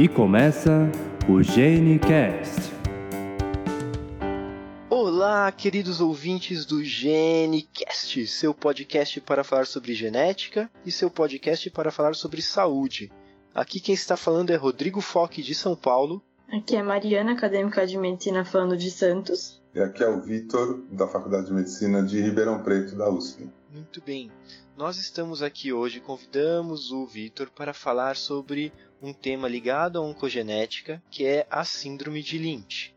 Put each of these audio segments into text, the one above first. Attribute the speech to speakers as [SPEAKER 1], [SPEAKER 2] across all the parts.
[SPEAKER 1] E começa o GeneCast.
[SPEAKER 2] Olá, queridos ouvintes do GeneCast, seu podcast para falar sobre genética e seu podcast para falar sobre saúde. Aqui quem está falando é Rodrigo Foque de São Paulo.
[SPEAKER 3] Aqui é Mariana, acadêmica de medicina falando de Santos.
[SPEAKER 4] E aqui é o Vitor, da Faculdade de Medicina de Ribeirão Preto, da USP.
[SPEAKER 2] Muito bem. Nós estamos aqui hoje, convidamos o Vitor para falar sobre um tema ligado à oncogenética, que é a síndrome de Lynch.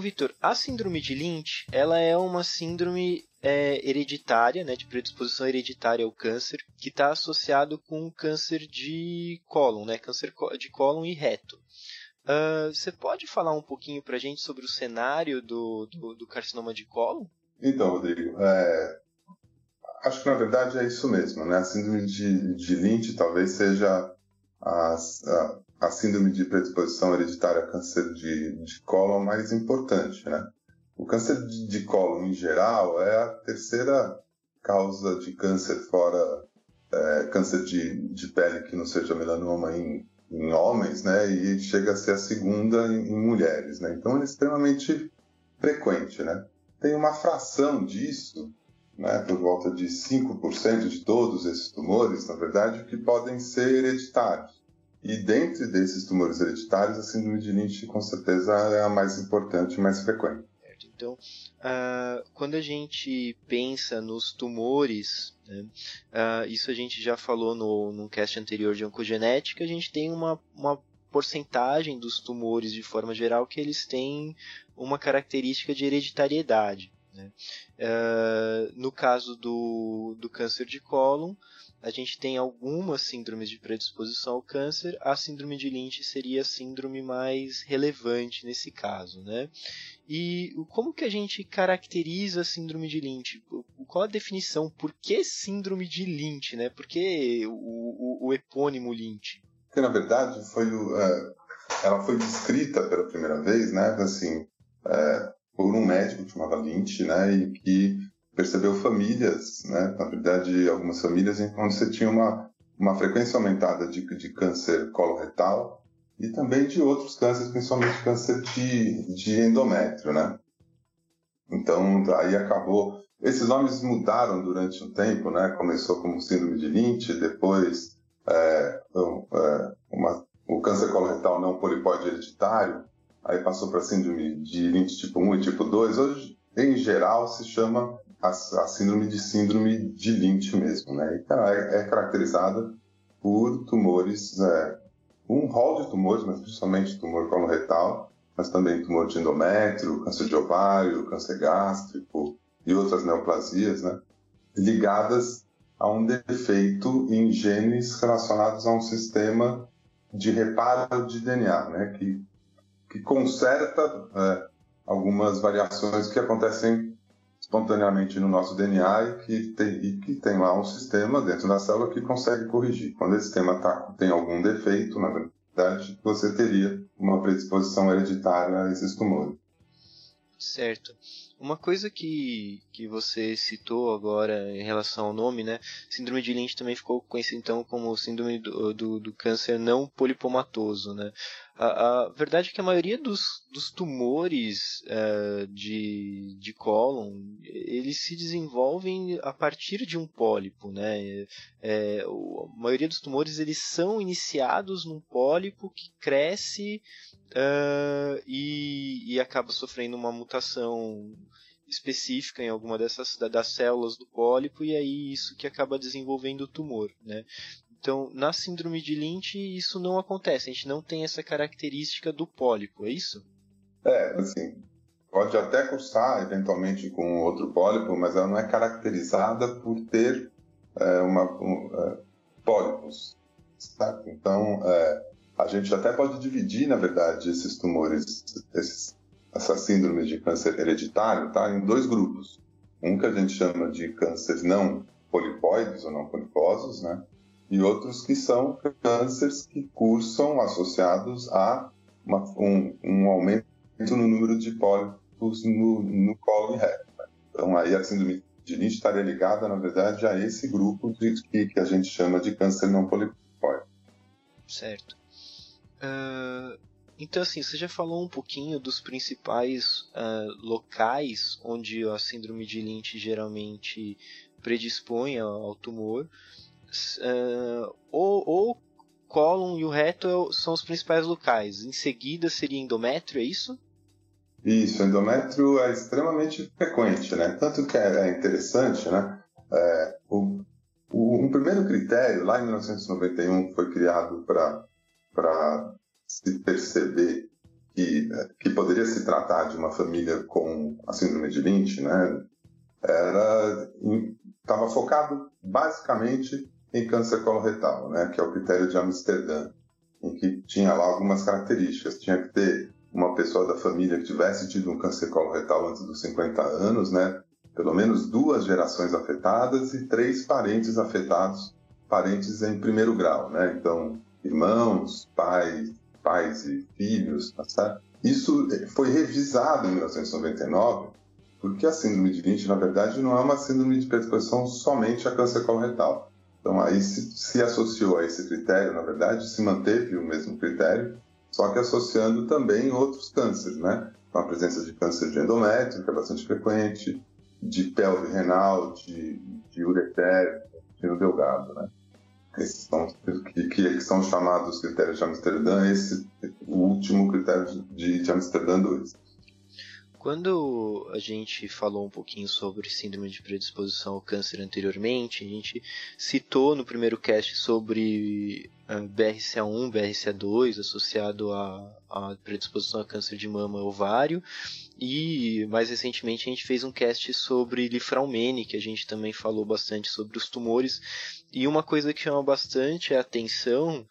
[SPEAKER 2] Vitor, a síndrome de Lynch, ela é uma síndrome é, hereditária, né, de predisposição hereditária ao câncer, que está associado com câncer de cólon, né, câncer de cólon e reto. Uh, você pode falar um pouquinho para a gente sobre o cenário do, do, do, carcinoma de cólon?
[SPEAKER 4] Então, Rodrigo, é, acho que na verdade é isso mesmo, né? A síndrome de, de Lynch talvez seja a, a, a síndrome de predisposição hereditária a câncer de, de cólon mais importante, né? O câncer de, de cólon, em geral, é a terceira causa de câncer fora é, câncer de, de pele que não seja melanoma em em homens, né, e chega a ser a segunda em, em mulheres, né. Então é extremamente frequente, né. Tem uma fração disso, né, por volta de 5% de todos esses tumores, na verdade, que podem ser hereditários. E dentre desses tumores hereditários, a síndrome de Lynch com certeza é a mais importante e mais frequente.
[SPEAKER 2] Então, uh, quando a gente pensa nos tumores, né, uh, isso a gente já falou no, no cast anterior de oncogenética, a gente tem uma, uma porcentagem dos tumores de forma geral que eles têm uma característica de hereditariedade. Né? Uh, no caso do, do câncer de cólon, a gente tem algumas síndromes de predisposição ao câncer, a síndrome de Lynch seria a síndrome mais relevante nesse caso, né? E como que a gente caracteriza a síndrome de Lynch? Qual a definição? Por que síndrome de Lynch, né? Por que o, o, o epônimo Lynch?
[SPEAKER 4] Porque, na verdade, foi o, uh, ela foi descrita pela primeira vez, né? Assim, uh, por um médico que chamava Lynch, né? E que percebeu famílias, né? Na verdade, algumas famílias onde você tinha uma, uma frequência aumentada de, de câncer coloretal e também de outros cânceres, principalmente câncer de, de endométrio, né? Então, aí acabou. Esses nomes mudaram durante o tempo, né? Começou como síndrome de Lynch, depois é, é, uma, o câncer coloretal não polipóide hereditário, aí passou para síndrome de Lynch tipo 1 e tipo 2. Hoje, em geral, se chama a, a síndrome de síndrome de Lynch mesmo, né? Então, é, é caracterizada por tumores, é, um rol de tumores, mas principalmente tumor coloretal, mas também tumor de endométrio, câncer de ovário, câncer gástrico e outras neoplasias, né? Ligadas a um defeito em genes relacionados a um sistema de reparo de DNA, né? Que, que conserta é, algumas variações que acontecem espontaneamente no nosso DNA e que, tem, e que tem lá um sistema dentro da célula que consegue corrigir. Quando esse sistema tá, tem algum defeito, na verdade, você teria uma predisposição hereditária a esses tumores.
[SPEAKER 2] Certo. Uma coisa que, que você citou agora em relação ao nome, né? Síndrome de Lynch também ficou conhecido então como síndrome do, do, do câncer não polipomatoso, né? A, a, verdade é que a maioria dos, dos tumores uh, de, de cólon, eles se desenvolvem a partir de um pólipo, né? É, a maioria dos tumores, eles são iniciados num pólipo que cresce uh, e, e acaba sofrendo uma mutação específica em alguma dessas das células do pólipo e aí isso que acaba desenvolvendo o tumor, né? Então, na síndrome de Lynch, isso não acontece. A gente não tem essa característica do pólipo, é isso?
[SPEAKER 4] É, assim, pode até cursar eventualmente com outro pólipo, mas ela não é caracterizada por ter é, uma, um, é, pólipos. Certo? Então, é, a gente até pode dividir, na verdade, esses tumores, esses, essas síndromes de câncer hereditário, tá, em dois grupos. Um que a gente chama de câncer não polipóides ou não poliposos, né? E outros que são cânceres que cursam associados a uma, um, um, aumento no número de pólipos no, no colo e reto. Então aí a síndrome de Lynch estaria ligada, na verdade, a esse grupo de, que, que a gente chama de câncer não polipóide.
[SPEAKER 2] Certo. Uh, então, assim, você já falou um pouquinho dos principais uh, locais onde a síndrome de Lynch geralmente predispõe ao, tumor. Uh, ou, ou cólon e o reto são os principais locais. Em seguida seria endométrio, é isso?
[SPEAKER 4] Isso, endométrio é extremamente frequente, né? Tanto que é, é interessante, né? É, o, o, um primeiro critério, lá em 1991, foi criado para se perceber que, é, que poderia se tratar de uma família com a síndrome de Lynch, né? Era estava focado basicamente em câncer coloretal, né? Que é o critério de Amsterdã, em que tinha lá algumas características. Tinha que ter uma pessoa da família que tivesse tido um câncer coloretal antes dos 50 anos, né? Pelo menos duas gerações afetadas e três parentes afetados, parentes em primeiro grau, né? Então, irmãos, pais, pais e filhos, tá? Isso foi revisado em 1999, porque a síndrome de Lynch, na verdade, não é uma síndrome de predisposição somente a câncer coloretal. Então, aí se, se associou a esse critério, na verdade, se manteve o mesmo critério, só que associando também outros cânceres, né? Com a presença de câncer de endométrio, que é bastante frequente, de pelve renal, de, de ureter, de delgado, né? Esses são que, que, são chamados critérios de Amsterdã, esse o último critério de, de Amsterdã 2.
[SPEAKER 2] Quando a gente falou um pouquinho sobre síndrome de predisposição ao câncer anteriormente, a gente citou no primeiro cast sobre ah, BRCA1, BRCA2 associado à, à predisposição a câncer de mama ovário. E mais recentemente a gente fez um cast sobre lifraumene, que a gente também falou bastante sobre os tumores. E uma coisa que chama bastante a atenção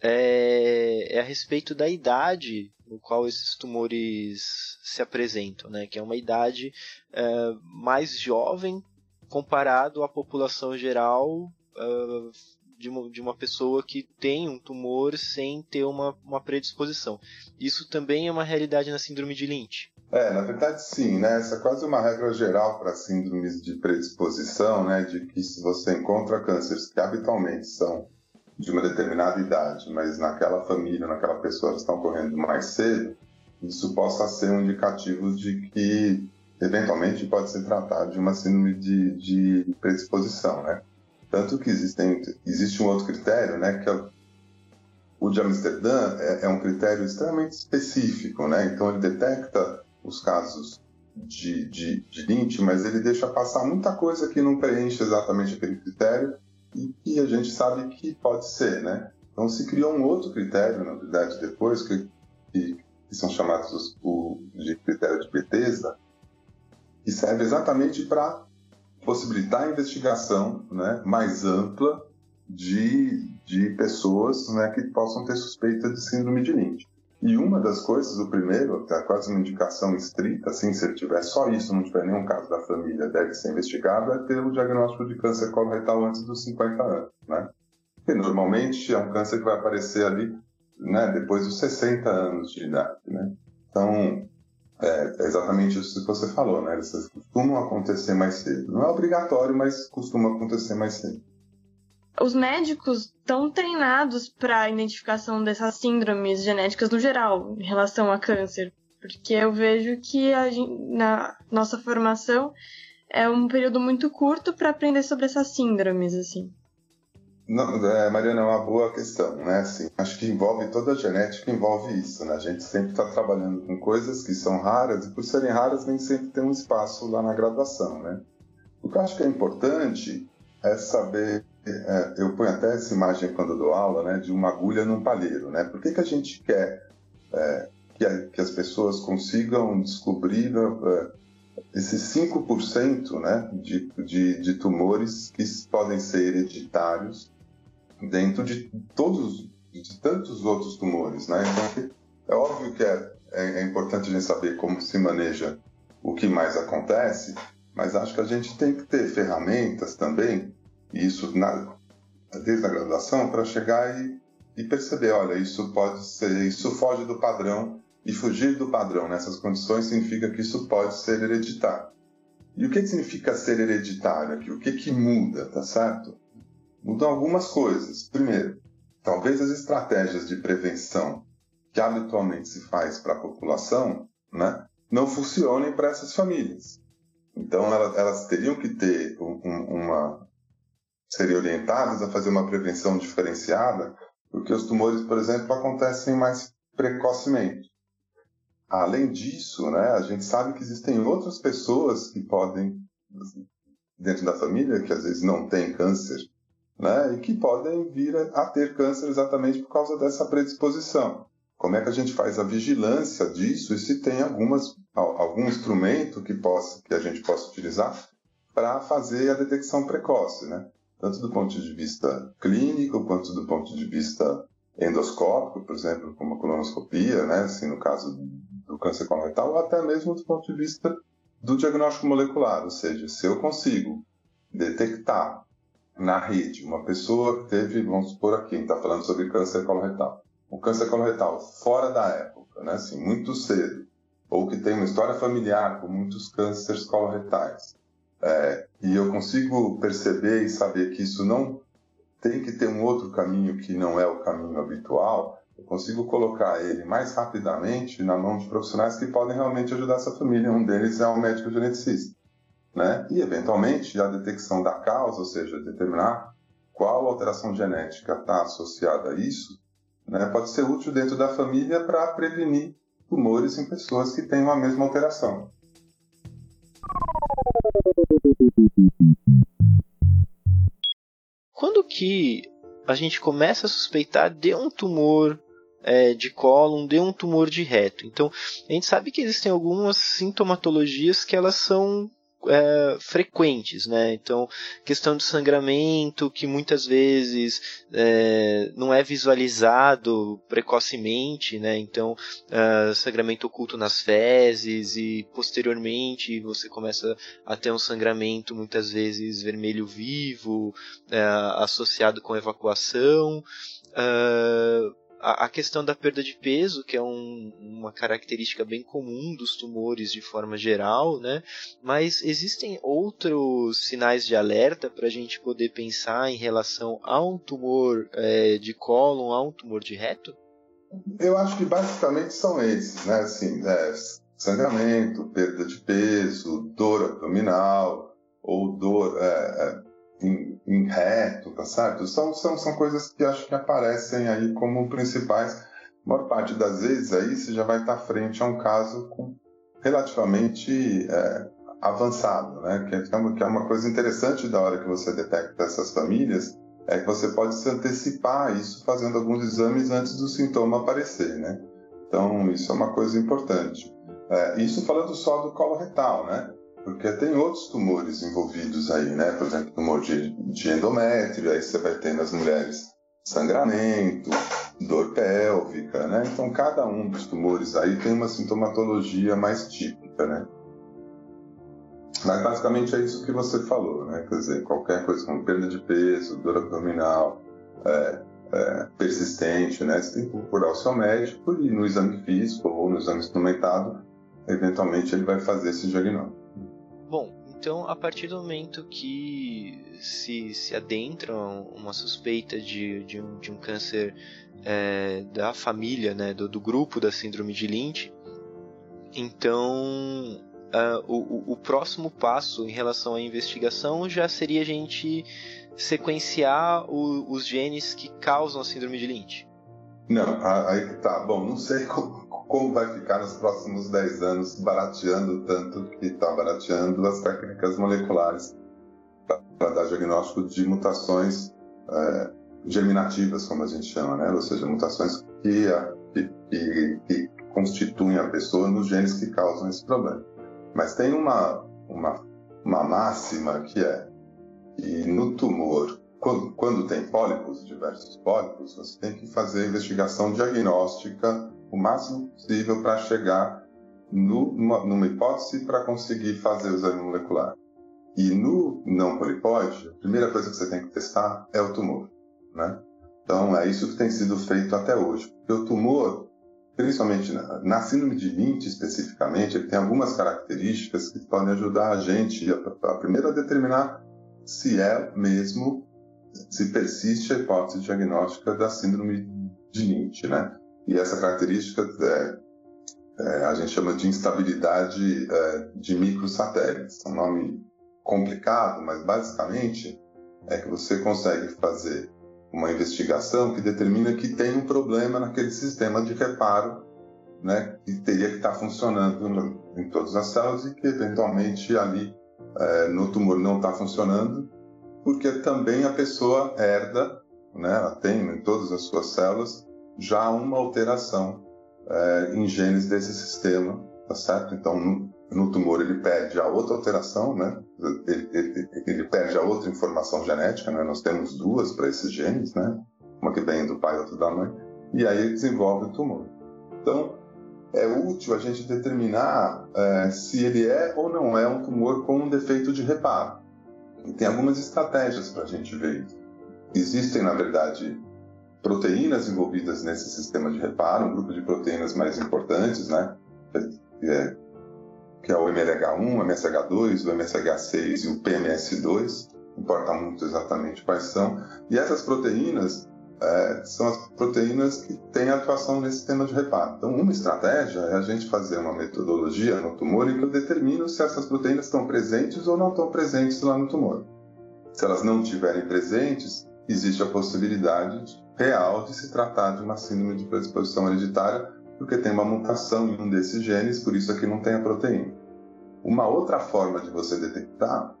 [SPEAKER 2] é, é a respeito da idade no qual esses tumores se apresentam, né? que é uma idade é, mais jovem comparado à população geral uh, de, uma, de uma pessoa que tem um tumor sem ter uma, uma predisposição. Isso também é uma realidade na síndrome de Lynch.
[SPEAKER 4] É, na verdade sim, né? Essa é quase uma regra geral para síndromes de predisposição, né? De que se você encontra cânceres que habitualmente são de uma determinada idade, mas naquela família, naquela pessoa estão ocorrendo mais cedo, isso possa ser um indicativo de que eventualmente pode se tratar de uma síndrome de, de predisposição, né? Tanto que existem, existe um outro critério, né, que é o de Amsterdã é, é um critério extremamente específico, né? Então ele detecta os casos de, de, de Lynch, mas ele deixa passar muita coisa que não preenche exatamente aquele critério e que a gente sabe que pode ser, né? Então se criou um outro critério, na verdade, depois, que, que, que são chamados o, de critério de Bethesda, que serve exatamente para possibilitar a investigação né, mais ampla de, de pessoas né, que possam ter suspeita de síndrome de Lynch. E uma das coisas, o primeiro, é quase uma indicação estrita, assim, se ele tiver só isso, não tiver nenhum caso da família, deve ser investigado, é ter o diagnóstico de câncer coloretal antes dos 50 anos, né? Porque normalmente é um câncer que vai aparecer ali, né, depois dos 60 anos de idade, né? Então, é, é exatamente isso que você falou, né? Eles costumam acontecer mais cedo. Não é obrigatório, mas costuma acontecer mais cedo
[SPEAKER 3] os médicos estão treinados para a identificação dessas síndromes genéticas no geral, em relação a câncer. Porque eu vejo que a, na nossa formação é um período muito curto para aprender sobre essas síndromes, assim.
[SPEAKER 4] Não, é, Mariana, é uma boa questão, né? Assim, acho que envolve toda a genética, envolve isso, né? A gente sempre está trabalhando com coisas que são raras e por serem raras nem sempre tem um espaço lá na graduação, né? O que eu acho que é importante é saber é, eu ponho até essa imagem quando dou aula, né, de uma agulha num palheiro, né? Por que, que a gente quer é, que, a, que, as pessoas consigam descobrir é, esses 5% né, de, de, de tumores que podem ser hereditários dentro de todos, de tantos outros tumores, né? Então, é óbvio que é, é, é importante a gente saber como se maneja o que mais acontece, mas acho que a gente tem que ter ferramentas também isso na, desde a graduação para chegar e, e, perceber, olha, isso pode ser, isso foge do padrão e fugir do padrão nessas condições significa que isso pode ser hereditário. E o que, que significa ser hereditário aqui? O que, que muda, tá certo? Mudam algumas coisas. Primeiro, talvez as estratégias de prevenção que habitualmente se faz para a população né, não funcionem para essas famílias. Então, elas, elas teriam que ter um, uma. Serem orientadas a fazer uma prevenção diferenciada, porque os tumores, por exemplo, acontecem mais precocemente. Além disso, né, a gente sabe que existem outras pessoas que podem, dentro da família, que às vezes não têm câncer, né, e que podem vir a ter câncer exatamente por causa dessa predisposição. Como é que a gente faz a vigilância disso e se tem algumas, algum instrumento que, possa, que a gente possa utilizar para fazer a detecção precoce, né? Tanto do ponto de vista clínico quanto do ponto de vista endoscópico, por exemplo, como a colonoscopia, né? assim, no caso do câncer coloretal, ou até mesmo do ponto de vista do diagnóstico molecular, ou seja, se eu consigo detectar na rede uma pessoa que teve, vamos supor aqui, está falando sobre câncer coloretal, o câncer coloretal fora da época, né, assim, muito cedo, ou que tem uma história familiar com muitos cânceres coloretais, é, e eu consigo perceber e saber que isso não tem que ter um outro caminho que não é o caminho habitual, eu consigo colocar ele mais rapidamente na mão de profissionais que podem realmente ajudar essa família. Um deles é o médico geneticista. Né? E, eventualmente, a detecção da causa, ou seja, determinar qual alteração genética está associada a isso, né, pode ser útil dentro da família para prevenir tumores em pessoas que têm a mesma alteração.
[SPEAKER 2] Quando que a gente começa a suspeitar de um tumor é, de cólon, de um tumor de reto? Então, a gente sabe que existem algumas sintomatologias que elas são é, frequentes, né? Então, questão de sangramento que muitas vezes é, não é visualizado precocemente, né? Então, é, sangramento oculto nas fezes e posteriormente você começa a ter um sangramento muitas vezes vermelho vivo é, associado com evacuação. Uh, a, a questão da perda de peso, que é um, uma característica bem comum dos tumores de forma geral, né? Mas existem outros sinais de alerta para a gente poder pensar em relação a um tumor é, de cólon, a um tumor de reto?
[SPEAKER 4] Eu acho que basicamente são esses, né? Assim, é, sangramento, perda de peso, dor abdominal ou dor é, é em, reto, tá certo? São, são, são coisas que acho que aparecem aí como principais. A maior parte das vezes aí você já vai estar frente a um caso relativamente é, avançado, né? Que é, uma, que é uma coisa interessante da hora que você detecta essas famílias, é que você pode se antecipar isso fazendo alguns exames antes do sintoma aparecer, né? Então, isso é uma coisa importante. É, isso falando só do colo retal, né? Porque tem outros tumores envolvidos aí, né? Por exemplo, tumor de, de endométrio, aí você vai ter nas mulheres sangramento, dor pélvica, né? Então, cada um dos tumores aí tem uma sintomatologia mais típica, né? Mas basicamente é isso que você falou, né? Quer dizer, qualquer coisa como perda de peso, dor abdominal, é, é, persistente, né? Você tem que procurar o seu médico e no exame físico ou no exame instrumentado, eventualmente ele vai fazer esse diagnóstico.
[SPEAKER 2] Então a partir do momento que se, se adentra uma suspeita de, de, um, de um câncer é, da família, né, do, do, grupo da síndrome de Lynch, então uh, o, o próximo passo em relação à investigação já seria a gente sequenciar o, os genes que causam a síndrome de Lynch.
[SPEAKER 4] Não, aí tá. Bom, não sei como, como vai ficar nos próximos 10 anos barateando tanto que está barateando as técnicas moleculares para dar diagnóstico de mutações é, germinativas, como a gente chama, né? ou seja, mutações que, que, que, que constituem a pessoa nos genes que causam esse problema. Mas tem uma, uma, uma máxima que é que no tumor, quando, quando tem pólipos, diversos pólipos, você tem que fazer investigação diagnóstica o máximo possível para chegar no, numa, numa hipótese para conseguir fazer o exame molecular. E no não polipóide, a primeira coisa que você tem que testar é o tumor, né? Então é isso que tem sido feito até hoje, porque o tumor principalmente na, na síndrome de Lynch especificamente, ele tem algumas características que podem ajudar a gente, a, a primeiro, a determinar se é mesmo, se persiste a hipótese diagnóstica da síndrome de Lynch, né? E essa característica é, é, a gente chama de instabilidade é, de microsatélites. É um nome complicado, mas basicamente é que você consegue fazer uma investigação que determina que tem um problema naquele sistema de reparo, né, que teria que estar funcionando em todas as células e que eventualmente ali é, no tumor não está funcionando, porque também a pessoa herda, né, ela tem em todas as suas células já uma alteração é, em genes desse sistema, tá certo? Então, no, no tumor ele perde a outra alteração, né? Ele, ele, ele, perde a outra informação genética, né? Nós temos duas para esses genes, né? Uma que vem do pai e outra da mãe, e aí ele desenvolve o tumor. Então, é útil a gente determinar é, se ele é ou não é um tumor com um defeito de reparo. E tem algumas estratégias para a gente ver isso. Existem, na verdade, proteínas envolvidas nesse sistema de reparo, um grupo de proteínas mais importantes, né? É, que é o MLH1, o MSH2, o MSH6 e o PMS2, não importa muito exatamente quais são. E essas proteínas é, são as proteínas que têm atuação nesse sistema de reparo. Então, uma estratégia é a gente fazer uma metodologia no tumor em que eu determino se essas proteínas estão presentes ou não estão presentes lá no tumor. Se elas não estiverem presentes, existe a possibilidade real de se tratar de uma síndrome de predisposição hereditária, porque tem uma mutação em um desses genes, por isso aqui não tem a proteína. Uma outra forma de você detectar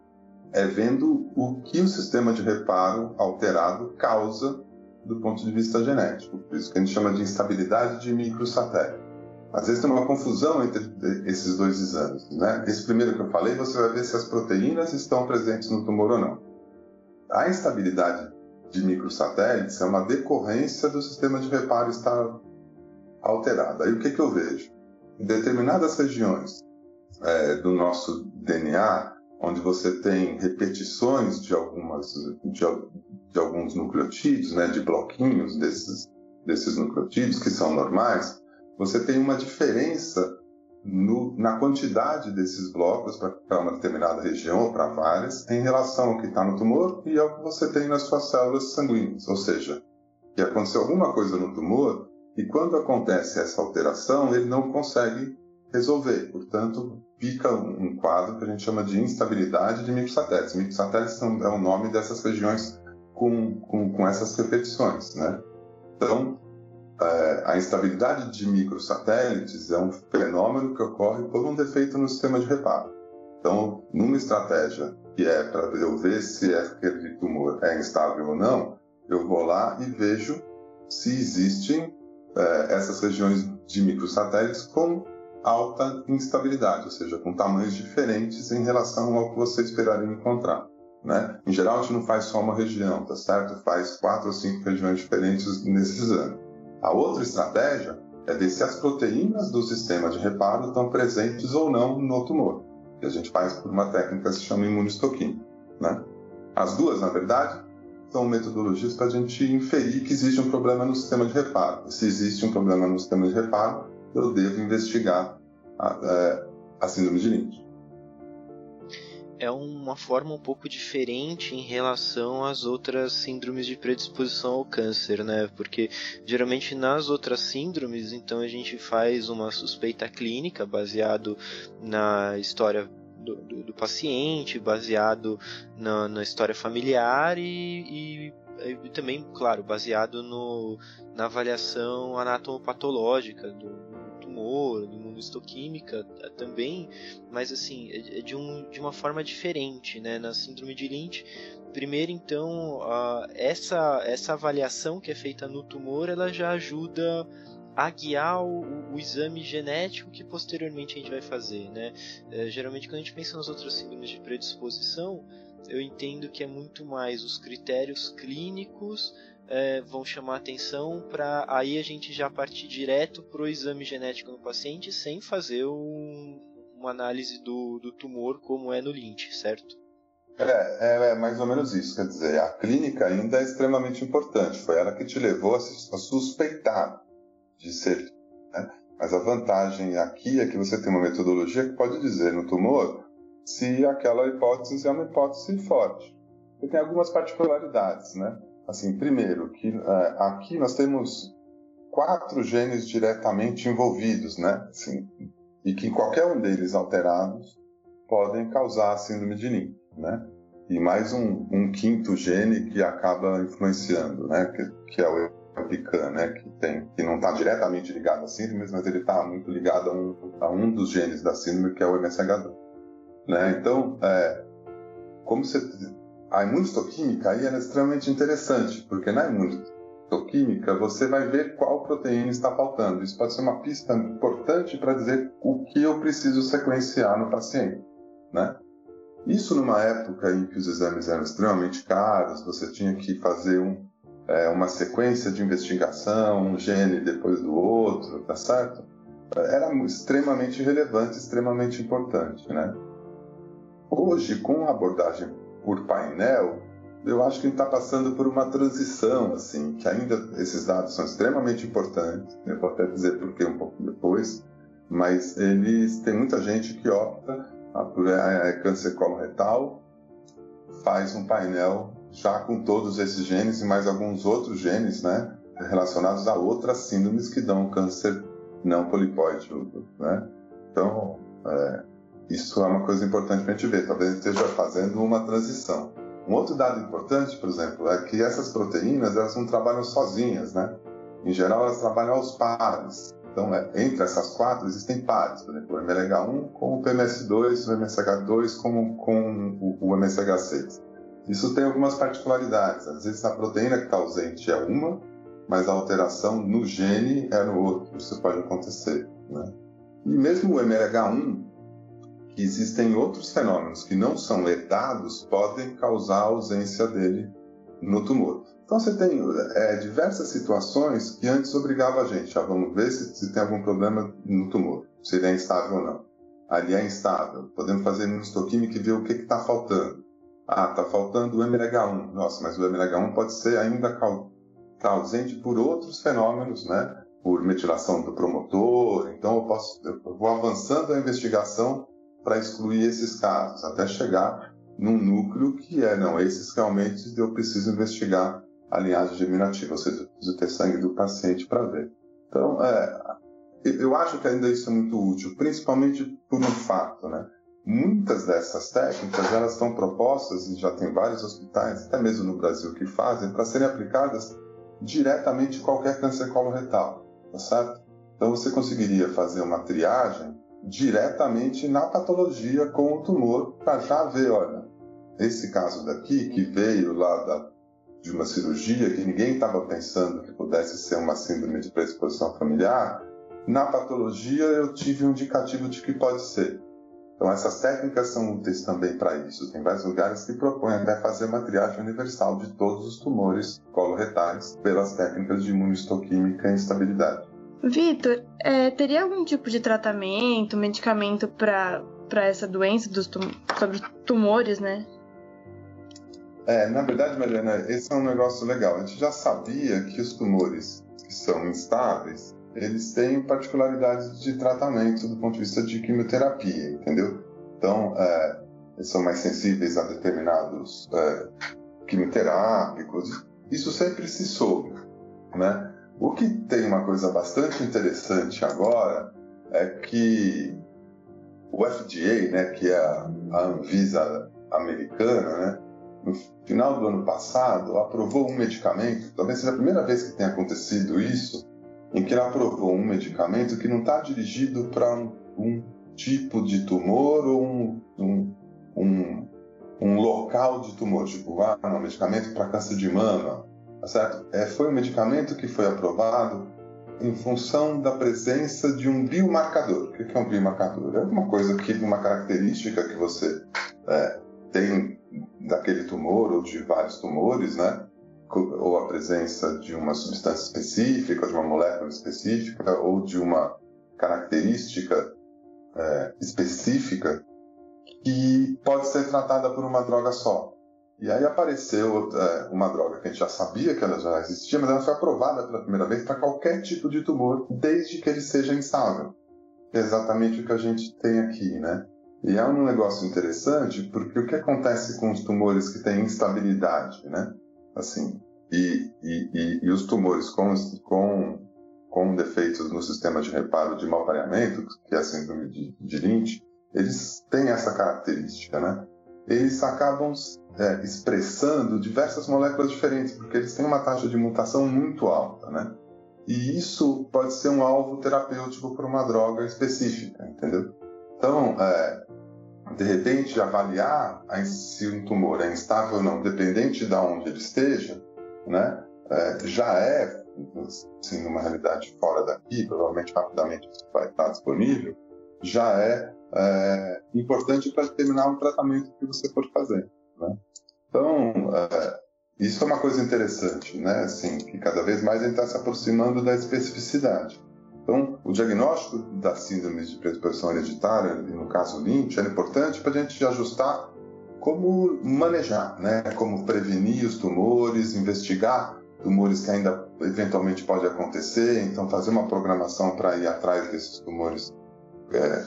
[SPEAKER 4] é vendo o que o sistema de reparo alterado causa do ponto de vista genético, por isso que a gente chama de instabilidade de microsatélite. Às vezes tem uma confusão entre esses dois exames. Né? Esse primeiro que eu falei, você vai ver se as proteínas estão presentes no tumor ou não. A instabilidade de microsatélites é uma decorrência do sistema de reparo estar alterado. Aí o que, que eu vejo? Em determinadas regiões é, do nosso DNA, onde você tem repetições de algumas de, de alguns nucleotídeos, né, de bloquinhos desses desses nucleotídeos que são normais, você tem uma diferença no, na quantidade desses blocos para uma determinada região ou para várias, em relação ao que está no tumor e ao que você tem nas suas células sanguíneas. Ou seja, que aconteceu alguma coisa no tumor e quando acontece essa alteração, ele não consegue resolver. Portanto, fica um quadro que a gente chama de instabilidade de microsatélites. Microsatélites é o nome dessas regiões com, com, com essas repetições. Né? Então, a instabilidade de microsatélites é um fenômeno que ocorre por um defeito no sistema de reparo. Então, numa estratégia que é para eu ver se aquele tumor é instável ou não, eu vou lá e vejo se existem é, essas regiões de microsatélites com alta instabilidade, ou seja, com tamanhos diferentes em relação ao que você esperaria encontrar. Né? Em geral, a gente não faz só uma região, tá certo? Faz quatro ou cinco regiões diferentes nesse exame. A outra estratégia é ver se as proteínas do sistema de reparo estão presentes ou não no tumor, que a gente faz por uma técnica que se chama imunistoquímica. Né? As duas, na verdade, são metodologias para a gente inferir que existe um problema no sistema de reparo. Se existe um problema no sistema de reparo, eu devo investigar a, a, é, a síndrome de Lynch
[SPEAKER 2] é uma forma um pouco diferente em relação às outras síndromes de predisposição ao câncer, né? Porque geralmente nas outras síndromes, então a gente faz uma suspeita clínica baseado na história do, do, do paciente, baseado na, na história familiar e, e e também, claro, baseado no, na avaliação anatomopatológica do, tumor, de imunistoquímica também, mas assim, é, é de, um, de uma forma diferente, né? Na síndrome de Lynch, primeiro então, uh, essa, essa avaliação que é feita no tumor, ela já ajuda a guiar o, o, exame genético que posteriormente a gente vai fazer, né? É, geralmente quando a gente pensa nas outras síndromes de predisposição, eu entendo que é muito mais os critérios clínicos é, vão chamar atenção para aí a gente já partir direto para o exame genético no paciente sem fazer um, uma análise do, do tumor como é no Lynch, certo?
[SPEAKER 4] É, é, é, mais ou menos isso. Quer dizer, a clínica ainda é extremamente importante. Foi ela que te levou a, suspeitar de ser Né? Mas a vantagem aqui é que você tem uma metodologia que pode dizer no tumor se aquela hipótese é uma hipótese forte. E tem algumas particularidades, né? Assim, primeiro, que é, aqui nós temos quatro genes diretamente envolvidos, né? Assim, e que qualquer um deles alterados podem causar a síndrome de Lynch, né? E mais um, um, quinto gene que acaba influenciando, né? Que, que é o EPICAN, né? Que, tem, que não está diretamente ligado à síndrome, mas ele está muito ligado a um, a um dos genes da síndrome, que é o MSH2. Né? Então, é, como você, a imunistoquímica aí é extremamente interessante, porque na imunistoquímica você vai ver qual proteína está faltando. Isso pode ser uma pista importante para dizer o que eu preciso sequenciar no paciente. Né? Isso numa época em que os exames eram extremamente caros, você tinha que fazer um, é, uma sequência de investigação, um gene depois do outro, tá certo? Era extremamente relevante, extremamente importante, né? Hoje, com a abordagem por painel, eu acho que a gente está passando por uma transição, assim, que ainda esses dados são extremamente importantes, eu vou até dizer por que um pouco depois, mas eles tem muita gente que opta por é, é câncer coloretal, faz um painel já com todos esses genes e mais alguns outros genes, né, relacionados a outras síndromes que dão câncer não polipóide, né? Então, é, isso é uma coisa importante para a gente ver. Talvez esteja fazendo uma transição. Um outro dado importante, por exemplo, é que essas proteínas elas não trabalham sozinhas, né? Em geral, elas trabalham aos pares. Então, é, entre essas quatro existem pares, por exemplo, o MLH1 com o PMS2, o MSH2 com, com o, o MSH6. Isso tem algumas particularidades. Às vezes a proteína que está ausente é uma, mas a alteração no gene é no outro. Isso pode acontecer. Né? E mesmo o MLH1, que existem outros fenômenos que não são herdados, podem causar a ausência dele no tumor. Então você tem é, diversas situações que antes obrigava a gente a vamos ver se, se, tem algum problema no tumor, se ele é instável ou não. Ali é instável, podemos fazer imunistoquímica e ver o que está faltando. Ah, está faltando o MLH1. Nossa, mas o MLH1 pode ser ainda ausente por outros fenômenos, né? Por metilação do promotor. Então eu, posso, eu vou avançando a investigação para excluir esses casos, até chegar num núcleo que é, não, esses realmente eu preciso investigar a linhagem germinativa, ou seja, eu preciso ter sangue do paciente para ver. Então, é, eu acho que ainda isso é muito útil, principalmente por um fato, né? Muitas dessas técnicas elas estão propostas e já tem vários hospitais, até mesmo no Brasil, que fazem para serem aplicadas diretamente qualquer câncer coloretal, tá certo? Então você conseguiria fazer uma triagem diretamente na patologia com o tumor para já ver, olha, esse caso daqui que veio lá da de uma cirurgia que ninguém estava pensando que pudesse ser uma síndrome de predisposição familiar, na patologia eu tive um indicativo de que pode ser. Então essas técnicas são úteis também para isso. Tem vários lugares que propõem até fazer uma triagem universal de todos os tumores coloretais pelas técnicas de imunistoquímica e instabilidade.
[SPEAKER 3] Vitor, é, teria algum tipo de tratamento, medicamento para essa doença dos tum sobre tumores, né?
[SPEAKER 4] É, na verdade, Mariana, esse é um negócio legal. A gente já sabia que os tumores que são instáveis, eles têm particularidades de tratamento do ponto de vista de quimioterapia, entendeu? Então, é, eles são mais sensíveis a determinados é, quimioterápicos. Isso sempre se soube, né? O que tem uma coisa bastante interessante agora é que o FDA, né, que é a Anvisa americana, né, no final do ano passado, aprovou um medicamento, talvez seja a primeira vez que tenha acontecido isso, em que ela aprovou um medicamento que não está dirigido para um, um, tipo de tumor ou um, um, um, um local de tumor, tipo, ah, um medicamento para câncer de mama, tá certo? É, foi um medicamento que foi aprovado em função da presença de um biomarcador. O que é um biomarcador? É uma coisa que, uma característica que você é, tem daquele tumor ou de vários tumores, né? Ou a presença de uma substância específica, de uma molécula específica, ou de uma característica é, específica que pode ser tratada por uma droga só. E aí apareceu é, uma droga que a gente já sabia que ela já existia, mas ela foi aprovada pela primeira vez para qualquer tipo de tumor, desde que ele seja instável. É exatamente o que a gente tem aqui, né? E é um negócio interessante porque o que acontece com os tumores que têm instabilidade, né? Assim, e, e, e, e os tumores com, com, com defeitos no sistema de reparo de mau pareamento, que é a síndrome de, de Lynch, eles têm essa característica, né? Eles acabam é, expressando diversas moléculas diferentes, porque eles têm uma taxa de mutação muito alta, né? E isso pode ser um alvo terapêutico para uma droga específica, entendeu? Então, é, de repente, avaliar se um tumor é instável ou não, dependente de onde ele esteja, né, é, já é, assim, numa realidade fora daqui, provavelmente rapidamente isso vai estar disponível, já é, é importante para determinar o tratamento que você for fazer. Né? Então, é, isso é uma coisa interessante, né? Assim, que cada vez mais gente está se aproximando da especificidade. Então, o diagnóstico das síndromes de predisposição hereditária, no caso Lynch, é importante para a gente ajustar como manejar, né? Como prevenir os tumores, investigar tumores que ainda eventualmente pode acontecer, então fazer uma programação para ir atrás desses tumores é,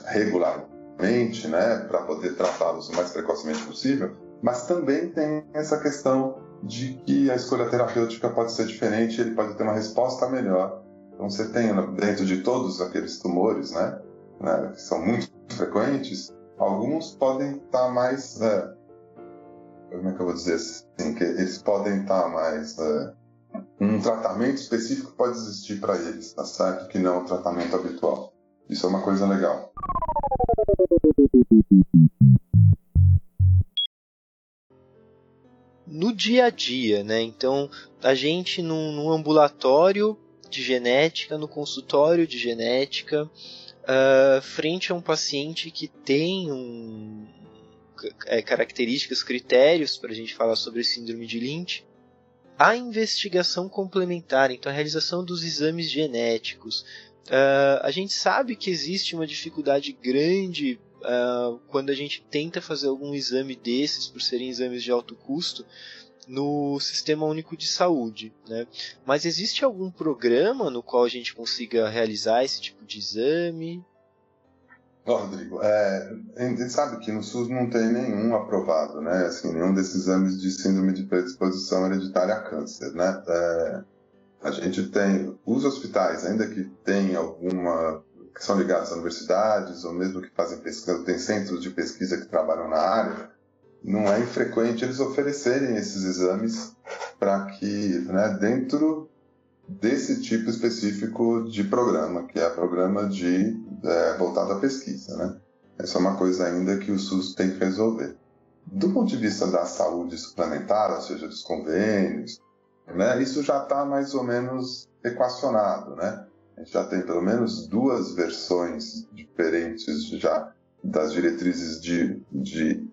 [SPEAKER 4] regularmente, né? Para poder tratá-los o mais precocemente possível. Mas também tem essa questão de que a escolha terapêutica pode ser diferente, ele pode ter uma resposta melhor então você tem dentro de todos aqueles tumores, né, né que são muito frequentes, alguns podem estar mais, é, como é que eu vou dizer assim, que eles podem estar mais, é, um tratamento específico pode existir para eles, tá certo? Que não o tratamento habitual. Isso é uma coisa legal.
[SPEAKER 2] No dia a dia, né? Então, a gente num ambulatório de genética no consultório de genética, uh, frente a um paciente que tem um, é, características, critérios para a gente falar sobre síndrome de Lynch, a investigação complementar, então a realização dos exames genéticos. Uh, a gente sabe que existe uma dificuldade grande uh, quando a gente tenta fazer algum exame desses, por serem exames de alto custo, no Sistema Único de Saúde. Né? Mas existe algum programa no qual a gente consiga realizar esse tipo de exame?
[SPEAKER 4] Rodrigo, é, a gente sabe que no SUS não tem nenhum aprovado, né? Assim, nenhum desses exames de síndrome de predisposição hereditária a câncer, né? É, a gente tem os hospitais, ainda que tem alguma que são ligados a universidades ou mesmo que fazem pesquisa, tem centros de pesquisa que trabalham na área, não é infrequente eles oferecerem esses exames para que, né, dentro desse tipo específico de programa, que é programa de é, voltado à pesquisa, né? Essa é uma coisa ainda que o SUS tem que resolver. Do ponto de vista da saúde suplementar, ou seja, dos convênios, né, isso já está mais ou menos equacionado, né? Gente já tem pelo menos duas versões diferentes já das diretrizes de, de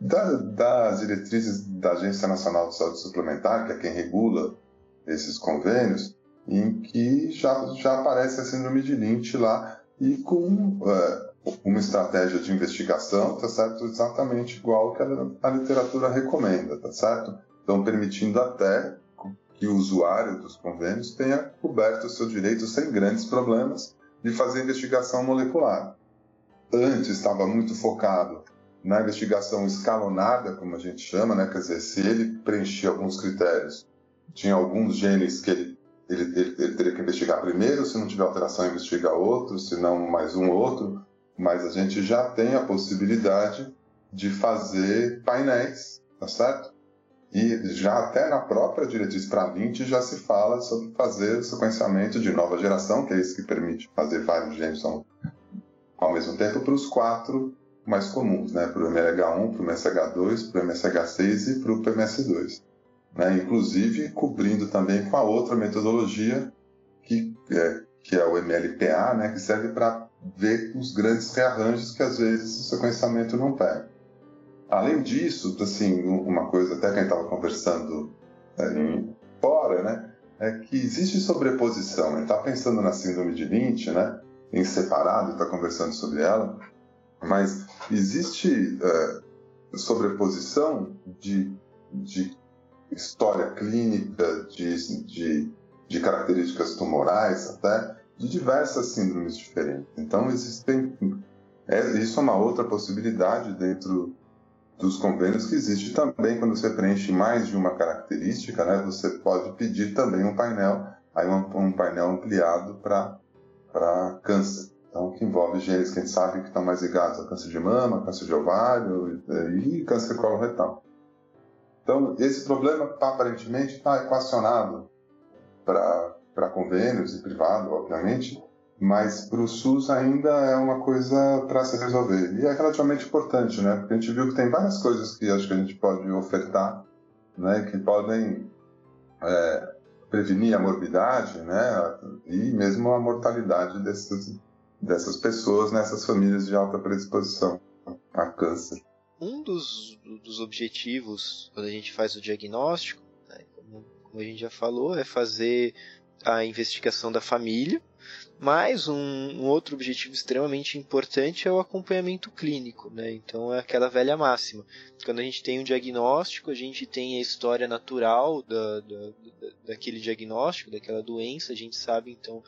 [SPEAKER 4] da, das diretrizes da Agência Nacional de Saúde Suplementar, que é quem regula esses convênios, em que já, já aparece a síndrome de Lynch lá e com é, uma estratégia de investigação, tá certo? Exatamente igual que a, a literatura recomenda, tá certo? Então, permitindo até que o usuário dos convênios tenha coberto o seu direito sem grandes problemas de fazer investigação molecular. Antes estava muito focado na investigação escalonada, como a gente chama, né? quer dizer, se ele preenchia alguns critérios, tinha alguns genes que ele, ele, ele, ele teria que investigar primeiro, se não tiver alteração, investiga outro, se não mais um outro, mas a gente já tem a possibilidade de fazer painéis, tá certo? E já até na própria diretriz para 20 já se fala sobre fazer sequenciamento de nova geração, que é isso que permite fazer vários genes ao mesmo tempo para os quatro mais comuns, né? para o MLH1, para o MSH2, para o MSH6 e para o PMS2. Né? Inclusive cobrindo também com a outra metodologia que é, que é o MLPA, né? que serve para ver os grandes rearranjos que às vezes o sequenciamento não pega. Além disso, assim, uma coisa até que a gente estava conversando é, fora, né, é que existe sobreposição. Gente está pensando na síndrome de Lynch, né, em separado, está conversando sobre ela, mas existe é, sobreposição de de história clínica, de, de, de características tumorais até, de diversas síndromes diferentes. Então, existem. É, isso é uma outra possibilidade dentro dos convênios que existe também quando você preenche mais de uma característica, né? Você pode pedir também um painel, aí um, um painel ampliado para câncer. Então, que envolve genes que a gente sabe que estão mais ligados a câncer de mama, câncer de ovário e, e câncer coloretal. Então, esse problema aparentemente está equacionado para convênios e privado, obviamente, mas para o SUS ainda é uma coisa para se resolver. E é relativamente importante, né? Porque a gente viu que tem várias coisas que acho que a gente pode ofertar, né? Que podem é, prevenir a morbidade, né? E mesmo a mortalidade dessas, dessas pessoas nessas famílias de alta predisposição a câncer.
[SPEAKER 2] Um dos, dos objetivos quando a gente faz o diagnóstico, né, como, como a gente já falou, é fazer a investigação da família, mas um, um, outro objetivo extremamente importante é o acompanhamento clínico, né? Então é aquela velha máxima. Quando a gente tem um diagnóstico, a gente tem a história natural da, da, daquele diagnóstico, daquela doença, a gente sabe então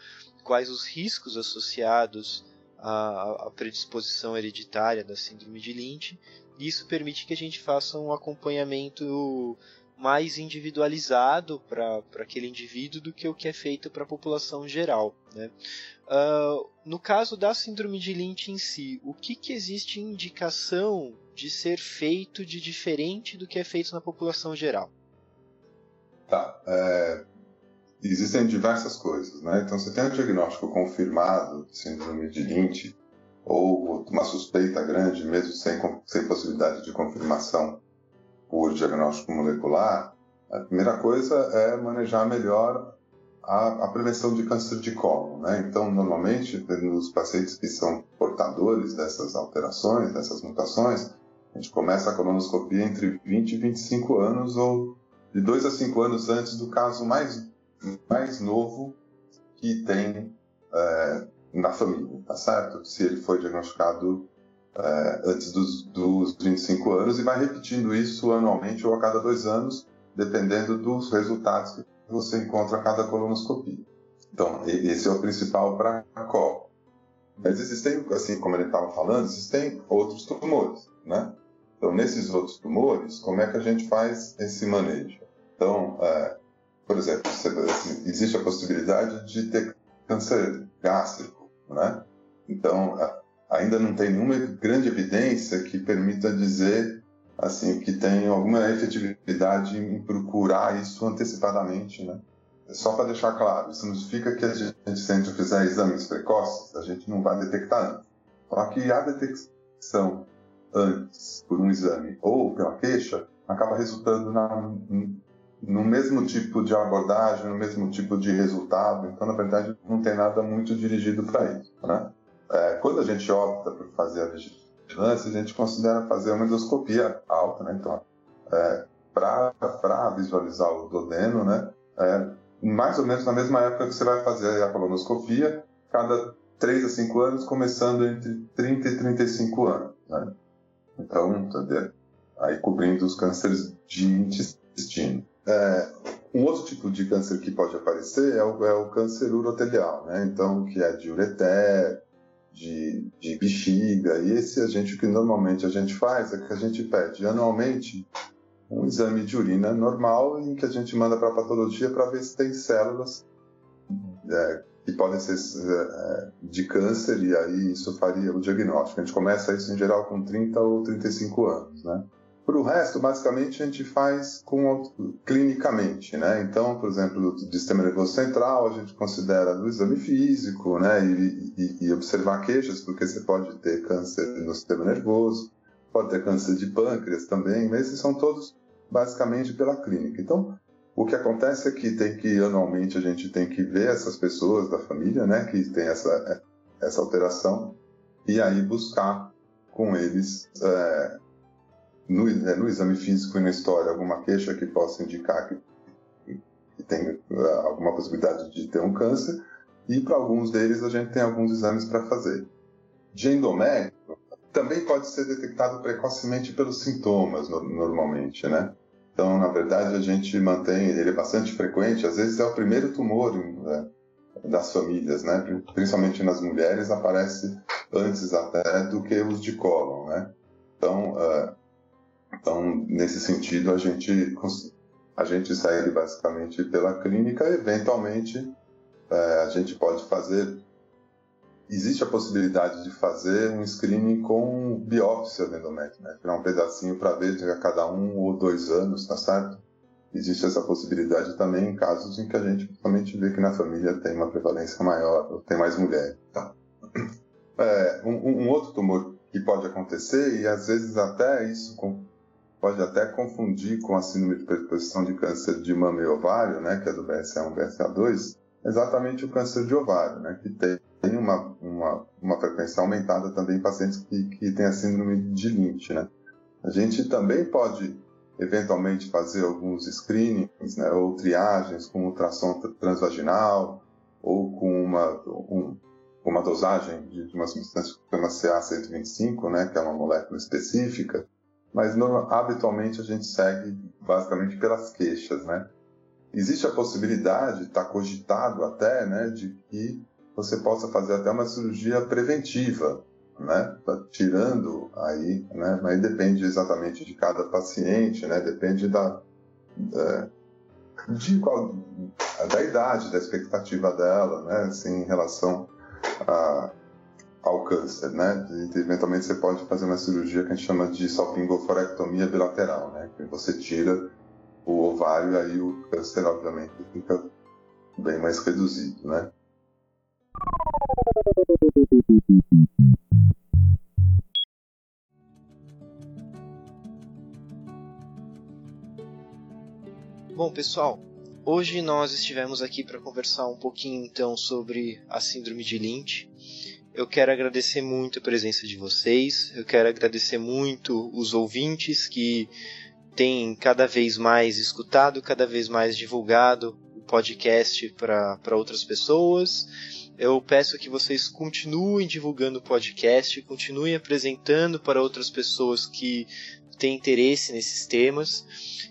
[SPEAKER 2] quais os riscos associados à, à predisposição hereditária da síndrome de Lynch. Isso permite que a gente faça um acompanhamento mais individualizado para aquele indivíduo do que o que é feito para a população geral. Né? Uh, no caso da síndrome de Lynch em si, o que, que existe indicação de ser feito de diferente do que é feito na população geral?
[SPEAKER 4] Tá. É, existem diversas coisas, né? Então, você tem um diagnóstico confirmado de síndrome de Lynch ou uma suspeita grande, mesmo sem, sem possibilidade de confirmação por diagnóstico molecular, a primeira coisa é manejar melhor a, a prevenção de câncer de colo. Né? Então, normalmente, nos pacientes que são portadores dessas alterações, dessas mutações, a gente começa a colonoscopia entre 20 e 25 anos ou de 2 a 5 anos antes do caso mais, mais novo que tem é, na família, tá certo? Se ele foi diagnosticado é, antes dos, dos 25 anos e vai repetindo isso anualmente ou a cada dois anos, dependendo dos resultados que você encontra a cada colonoscopia. Então, esse é o principal para a colo. Mas existem, assim como ele estava falando, existem outros tumores, né? Então, nesses outros tumores, como é que a gente faz esse manejo? Então, é, por exemplo, existe a possibilidade de ter câncer gástrico, né? Então, ainda não tem nenhuma grande evidência que permita dizer assim que tem alguma efetividade em procurar isso antecipadamente, né? Só para deixar claro, isso não significa que a gente, se a gente fizer exames precoces, a gente não vai detectar antes. Só que a detecção antes por um exame ou pela queixa acaba resultando na, no mesmo tipo de abordagem, no mesmo tipo de resultado. Então, na verdade, não tem nada muito dirigido para isso, né? Quando a gente opta por fazer a vigilância, a gente considera fazer uma endoscopia alta, né? Então, é, para visualizar o duodeno, né? É, mais ou menos na mesma época que você vai fazer a colonoscopia, cada 3 a 5 anos, começando entre 30 e 35 anos, né? Então, entendeu? Aí cobrindo os cânceres de intestino. É, um outro tipo de câncer que pode aparecer é o, é o câncer urotelial, né? Então, que é de ureter, de, de bexiga. E esse a gente, o que normalmente a gente faz é que a gente pede anualmente um exame de urina normal em que a gente manda para a patologia para ver se tem células é, que podem ser é, de câncer e aí isso faria o diagnóstico. A gente começa isso em geral com 30 ou 35 anos, né? Para o resto, basicamente, a gente faz com, clinicamente, né? Então, por exemplo, do sistema nervoso central, a gente considera no exame físico, né? E, e, e, observar queixas, porque você pode ter câncer no sistema nervoso, pode ter câncer de pâncreas também, mas esses são todos basicamente pela clínica. Então, o que acontece é que tem que, anualmente, a gente tem que ver essas pessoas da família, né? Que tem essa, essa alteração, e aí buscar com eles... É, no, né, no, exame físico e na história alguma queixa que possa indicar que, que tem uh, alguma possibilidade de ter um câncer, e para alguns deles a gente tem alguns exames para fazer. De endométrio, também pode ser detectado precocemente pelos sintomas, no, normalmente, né? Então, na verdade, a gente mantém, ele é bastante frequente, às vezes é o primeiro tumor né, das famílias, né? Principalmente nas mulheres, aparece antes até do que os de cólon, né? Então, uh, então nesse sentido, a gente, a gente segue basicamente pela clínica, eventualmente uh, a gente pode fazer existe a possibilidade de fazer um screening com biópsia do endométrio, né? Tirar um pedacinho para ver a cada um ou dois anos, tá certo? Existe essa possibilidade também em casos em que a gente principalmente vê que na família tem uma prevalência maior, tem mais mulheres. Tá? É, um, um, outro tumor que pode acontecer, e às vezes até isso pode até confundir com a síndrome de predisposição de câncer de mama e ovário, né, que é do BSA1 BSA2, exatamente o câncer de ovário, né, que tem uma, uma, uma frequência aumentada também em pacientes que, que têm a síndrome de Lynch, né? A gente também pode, eventualmente, fazer alguns screenings, né, ou triagens com ultrassom transvaginal, ou com uma, um, uma dosagem de, de uma substância que chama CA125, né, que é uma molécula específica, mas habitualmente a gente segue basicamente pelas queixas, né? Existe a possibilidade, está cogitado até, né, de que você possa fazer até uma cirurgia preventiva, né? Tá tirando aí, né? Mas depende exatamente de cada paciente, né? Depende da, da de qual, da idade, da expectativa dela, né? Assim, em relação a, ao câncer, né? Eventualmente você pode fazer uma cirurgia que a gente chama de salpingoforectomia bilateral, né? Que você tira o ovário aí o câncer, obviamente, fica bem mais reduzido, né?
[SPEAKER 2] Bom, pessoal, hoje nós estivemos aqui para conversar um pouquinho então sobre a síndrome de Lynch. Eu quero agradecer muito a presença de vocês, eu quero agradecer muito os ouvintes que têm cada vez mais escutado, cada vez mais divulgado o podcast para outras pessoas. Eu peço que vocês continuem divulgando o podcast, continuem apresentando para outras pessoas que têm interesse nesses temas,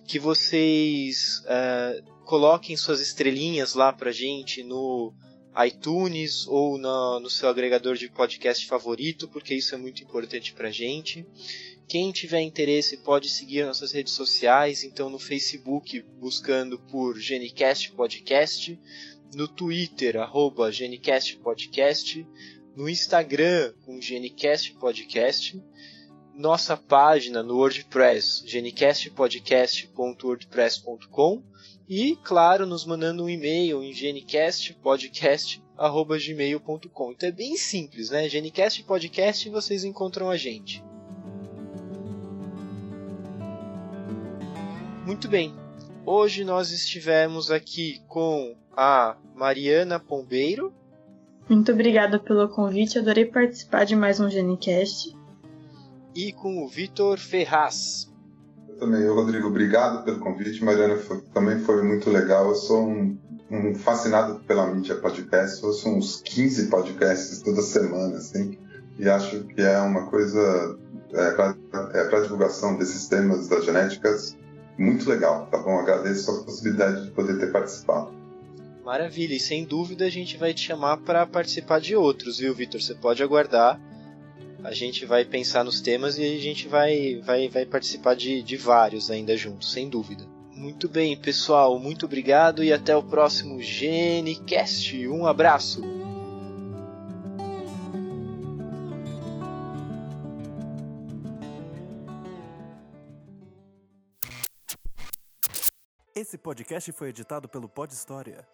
[SPEAKER 2] que vocês uh, coloquem suas estrelinhas lá para gente no iTunes ou no, no seu agregador de podcast favorito, porque isso é muito importante para gente. Quem tiver interesse pode seguir nossas redes sociais, então no Facebook buscando por Genicast Podcast, no Twitter, arroba Genicast Podcast, no Instagram com Genicast Podcast, nossa página no WordPress, genicastpodcast.wordpress.com e, claro, nos mandando um e-mail em genicastpodcast.gmail.com. Então é bem simples, né? Genicast Podcast e vocês encontram a gente. Muito bem. Hoje nós estivemos aqui com a Mariana Pombeiro.
[SPEAKER 3] Muito obrigada pelo convite, adorei participar de mais um Genicast.
[SPEAKER 2] E com o Vitor Ferraz.
[SPEAKER 4] Também, eu, Rodrigo, obrigado pelo convite. Mariana, foi, também foi muito legal. Eu sou um, um fascinado pela mídia podcast, eu sou uns 15 podcasts toda semana, assim, e acho que é uma coisa é, para é, divulgação desses temas das genéticas muito legal, tá bom? Agradeço a possibilidade de poder ter participado.
[SPEAKER 2] Maravilha, e sem dúvida a gente vai te chamar para participar de outros, viu, Vitor? Você pode aguardar. A gente vai pensar nos temas e a gente vai, vai, vai participar de, de vários ainda juntos, sem dúvida. Muito bem, pessoal, muito obrigado e até o próximo GeneCast. Um abraço!
[SPEAKER 1] Esse podcast foi editado pelo Pod História.